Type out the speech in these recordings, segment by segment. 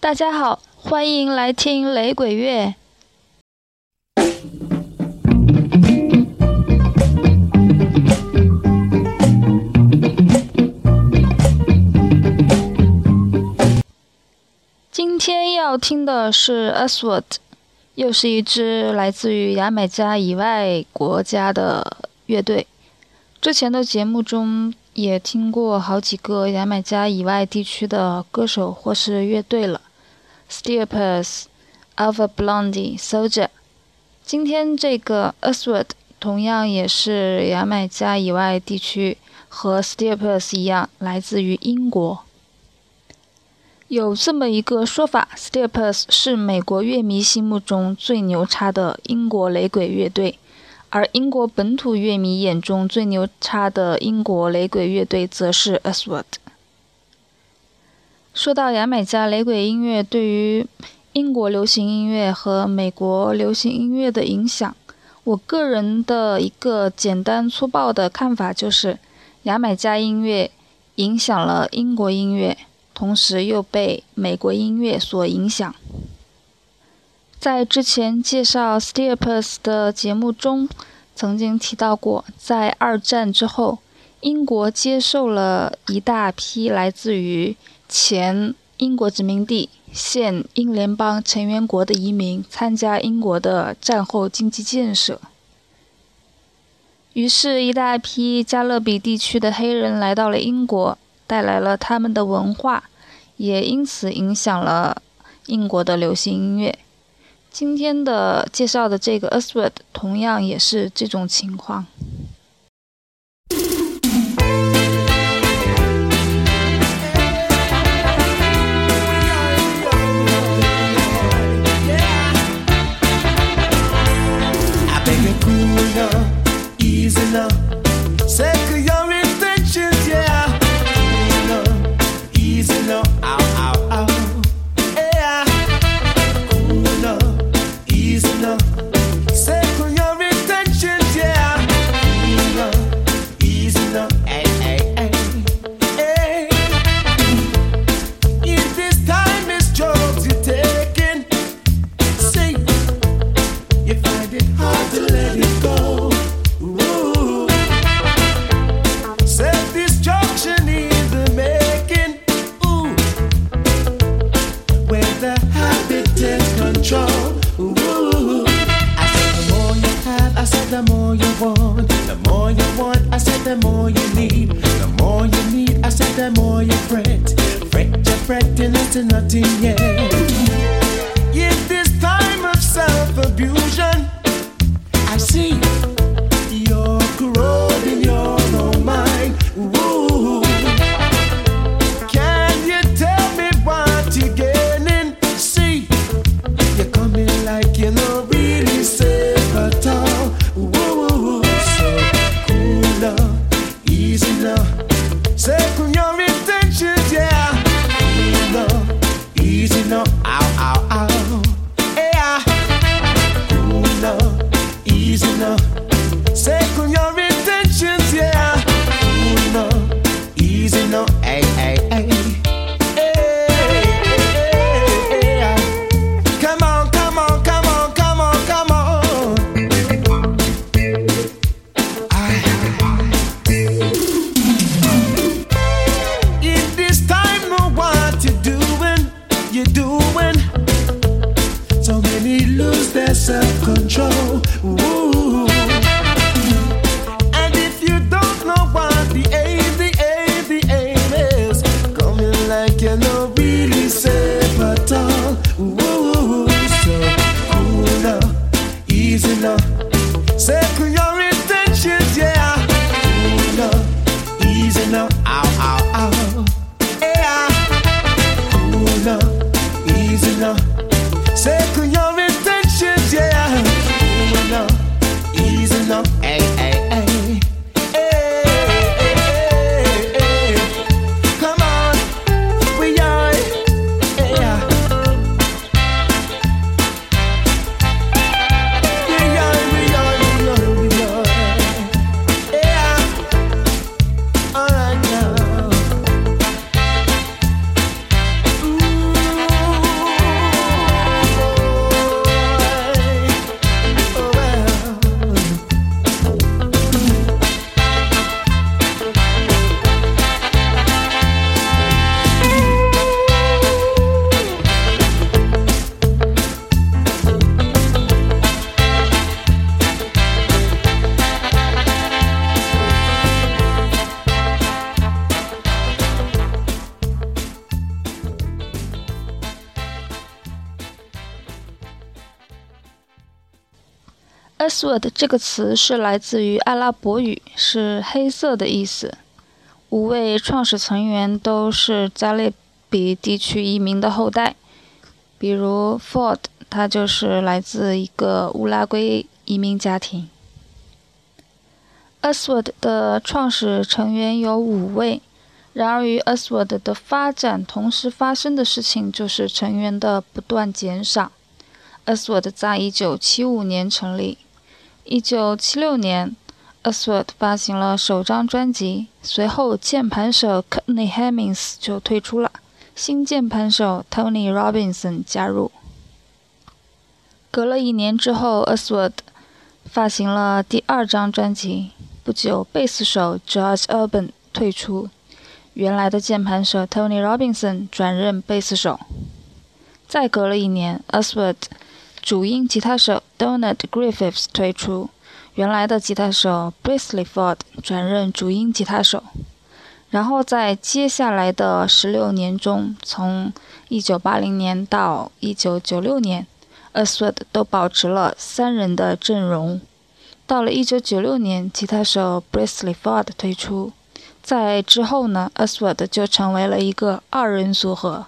大家好，欢迎来听雷鬼乐。今天要听的是 a s w a r d 又是一支来自于牙买加以外国家的乐队。之前的节目中也听过好几个牙买加以外地区的歌手或是乐队了，Steepers、of a blonde、Soldier。今天这个 Aswad 同样也是牙买加以外地区，和 Steepers 一样，来自于英国。有这么一个说法，Steepers 是美国乐迷心目中最牛叉的英国雷鬼乐队。而英国本土乐迷眼中最牛叉的英国雷鬼乐队，则是 Aswad。说到牙买加雷鬼音乐对于英国流行音乐和美国流行音乐的影响，我个人的一个简单粗暴的看法就是，牙买加音乐影响了英国音乐，同时又被美国音乐所影响。在之前介绍 Steepers 的节目中，曾经提到过，在二战之后，英国接受了一大批来自于前英国殖民地、现英联邦成员国的移民，参加英国的战后经济建设。于是，一大批加勒比地区的黑人来到了英国，带来了他们的文化，也因此影响了英国的流行音乐。今天的介绍的这个 Aswad 同样也是这种情况。Aswad 这个词是来自于阿拉伯语，是黑色的意思。五位创始成员都是加勒比地区移民的后代，比如 Ford，他就是来自一个乌拉圭移民家庭。Aswad 的创始成员有五位，然而与 Aswad 的发展同时发生的事情就是成员的不断减少。Aswad 在1975年成立，1976年。Aswad 发行了首张专辑，随后键盘手 Courtney Hemmings 就退出了，新键盘手 Tony Robinson 加入。隔了一年之后，Aswad 发行了第二张专辑，不久贝斯手 George Urban 退出，原来的键盘手 Tony Robinson 转任贝斯手。再隔了一年，Aswad 主音吉他手 Donald Griffiths 退出。原来的吉他手 Brisley Ford 转任主音吉他手，然后在接下来的十六年中，从1980年到1996年 a s w o r d 都保持了三人的阵容。到了1996年，吉他手 Brisley Ford 退出，在之后呢 a s w o r d 就成为了一个二人组合。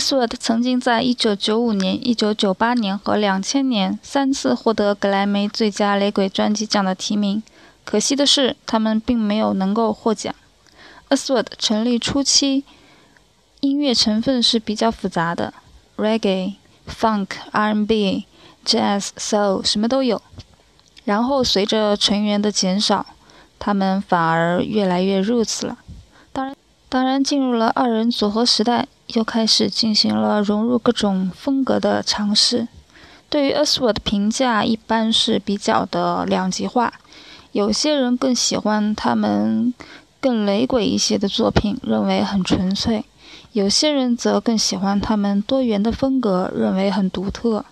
A sword 曾经在1995年、1998年和2000年三次获得格莱美最佳雷鬼专辑奖的提名，可惜的是，他们并没有能够获奖。A sword 成立初期，音乐成分是比较复杂的，reggae、funk、R&B、jazz、soul 什么都有。然后随着成员的减少，他们反而越来越 roots 了。当然，当然进入了二人组合时代。又开始进行了融入各种风格的尝试。对于 Ashworth 的评价一般是比较的两极化，有些人更喜欢他们更雷鬼一些的作品，认为很纯粹；有些人则更喜欢他们多元的风格，认为很独特。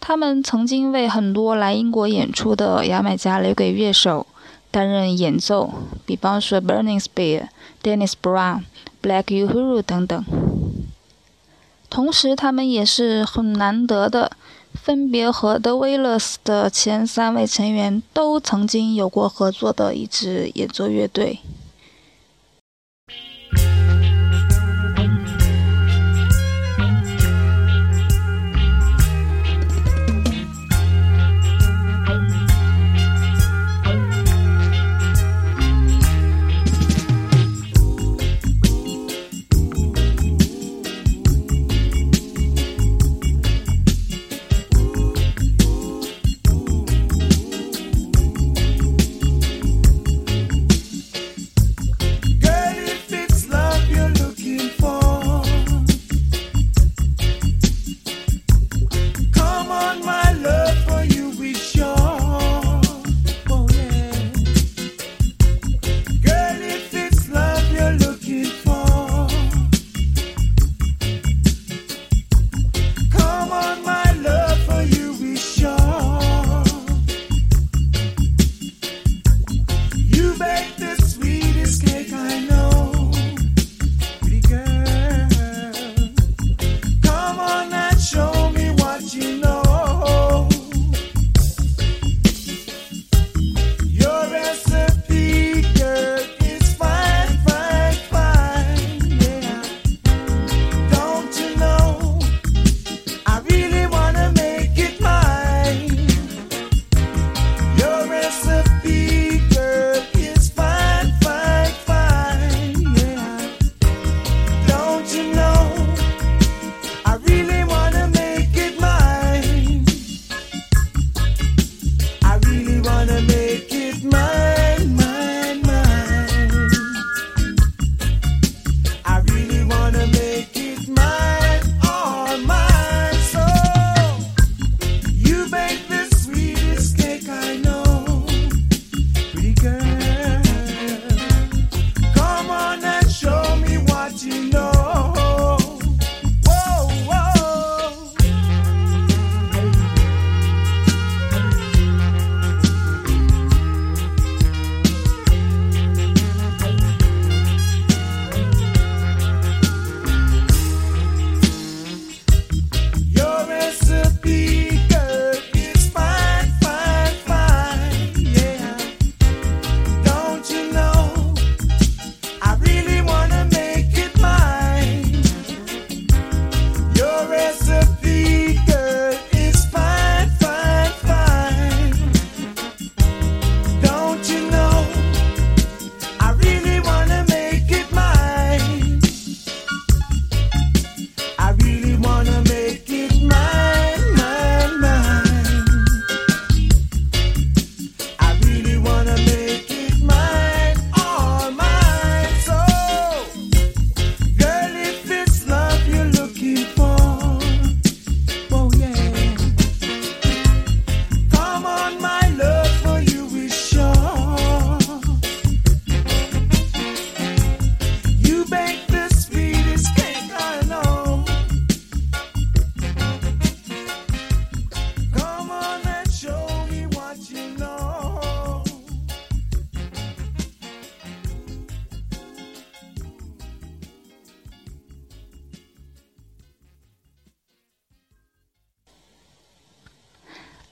他们曾经为很多来英国演出的牙买加雷鬼乐手担任演奏，比方说 Burning Spear、Dennis Brown。Black Uhuru 等等，同时他们也是很难得的，分别和 The Wailers 的前三位成员都曾经有过合作的一支演奏乐队。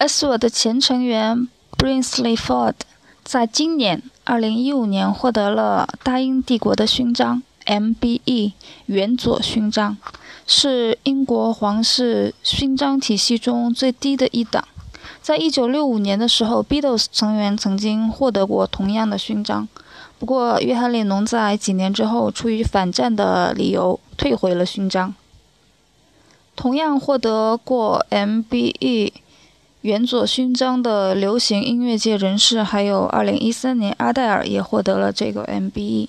S.W. 的前成员 Brinsley Ford 在今年二零一五年获得了大英帝国的勋章 MBE 元佐勋章，是英国皇室勋章体系中最低的一档。在一九六五年的时候，Beatles 成员曾经获得过同样的勋章，不过约翰列侬在几年之后出于反战的理由退回了勋章。同样获得过 MBE 远左勋章的流行音乐界人士，还有2013年阿黛尔也获得了这个 MBE。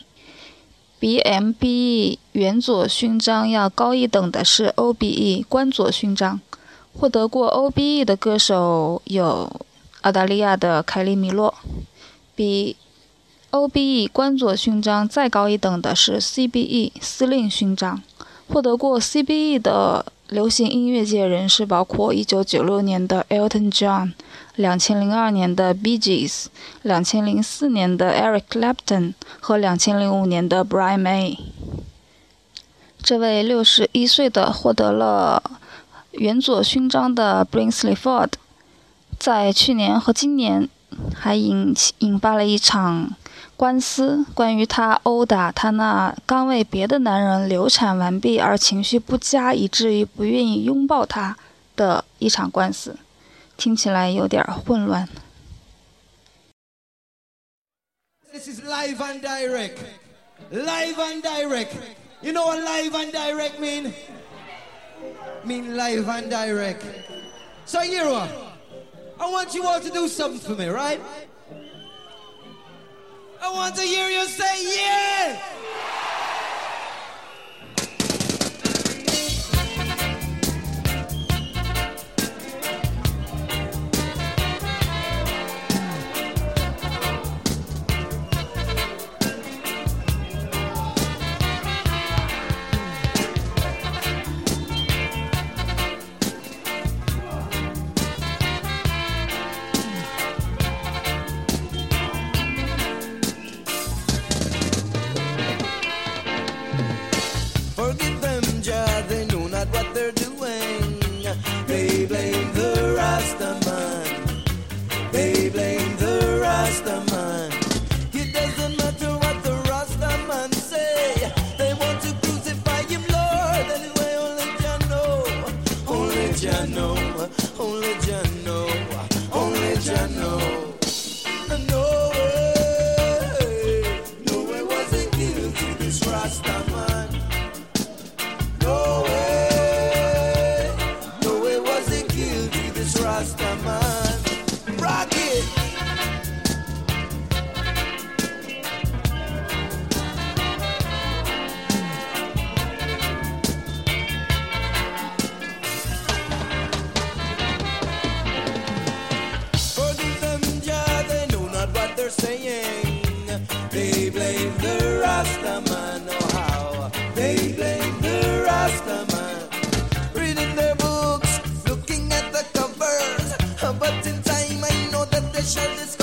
比 MBE 远左勋章要高一等的是 OBE 关左勋章。获得过 OBE 的歌手有澳大利亚的凯利米洛。比 OBE 关左勋章再高一等的是 CBE 司令勋章。获得过 CBE 的流行音乐界人士包括1996年的 Elton John，2002 年的 Bee Gees，2004 年的 Eric Clapton 和2005年的 Brian May。这位61岁的获得了。元佐勋章的 Brinsley Ford，在去年和今年还引起引发了一场官司，关于他殴打他那刚为别的男人流产完毕而情绪不佳，以至于不愿意拥抱他的一场官司，听起来有点混乱。This is live and direct, live and direct. You know what live and direct mean? mean live and direct. So, Yiro, I want you all to do something for me, right? I want to hear you say, yeah! blame the Rastaman, oh how they blame the Rastaman. Reading their books, looking at the covers, but in time I know that they shall discover.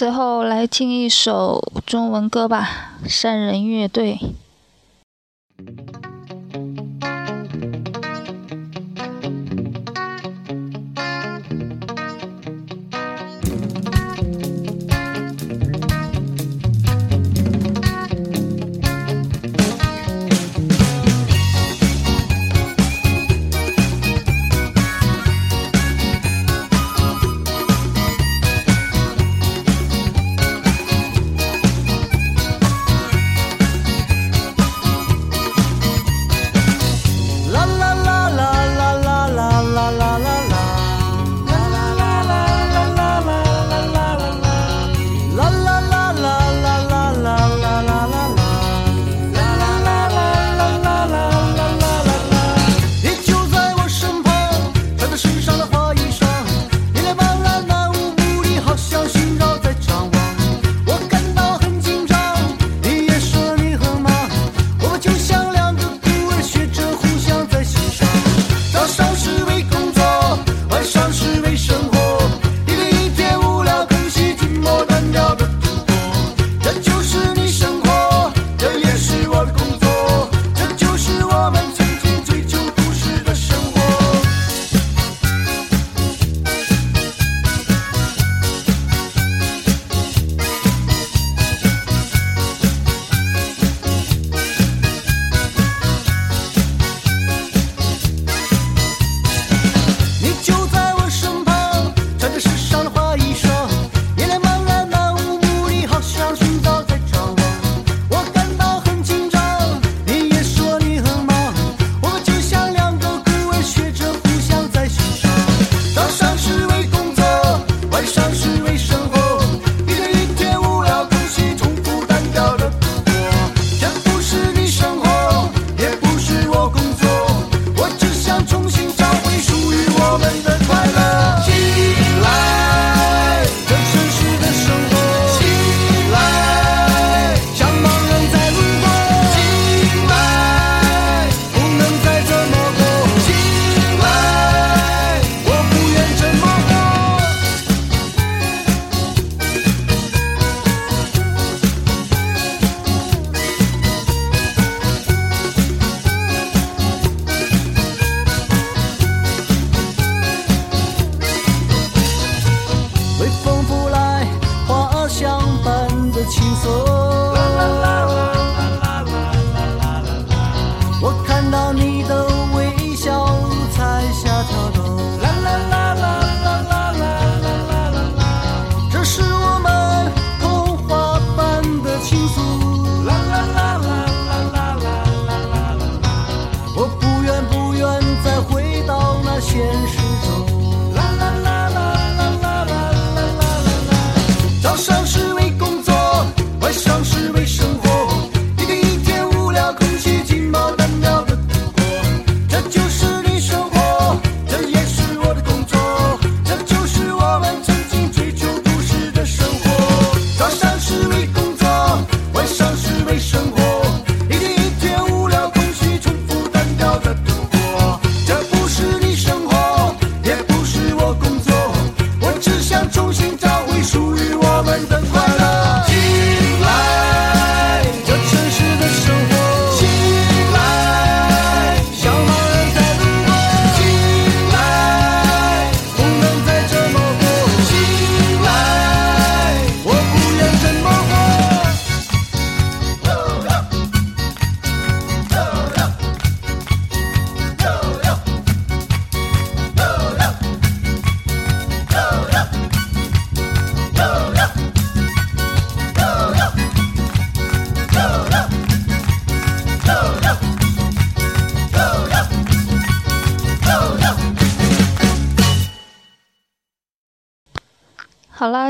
最后来听一首中文歌吧，《善人乐队》。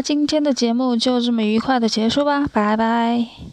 今天的节目就这么愉快的结束吧，拜拜。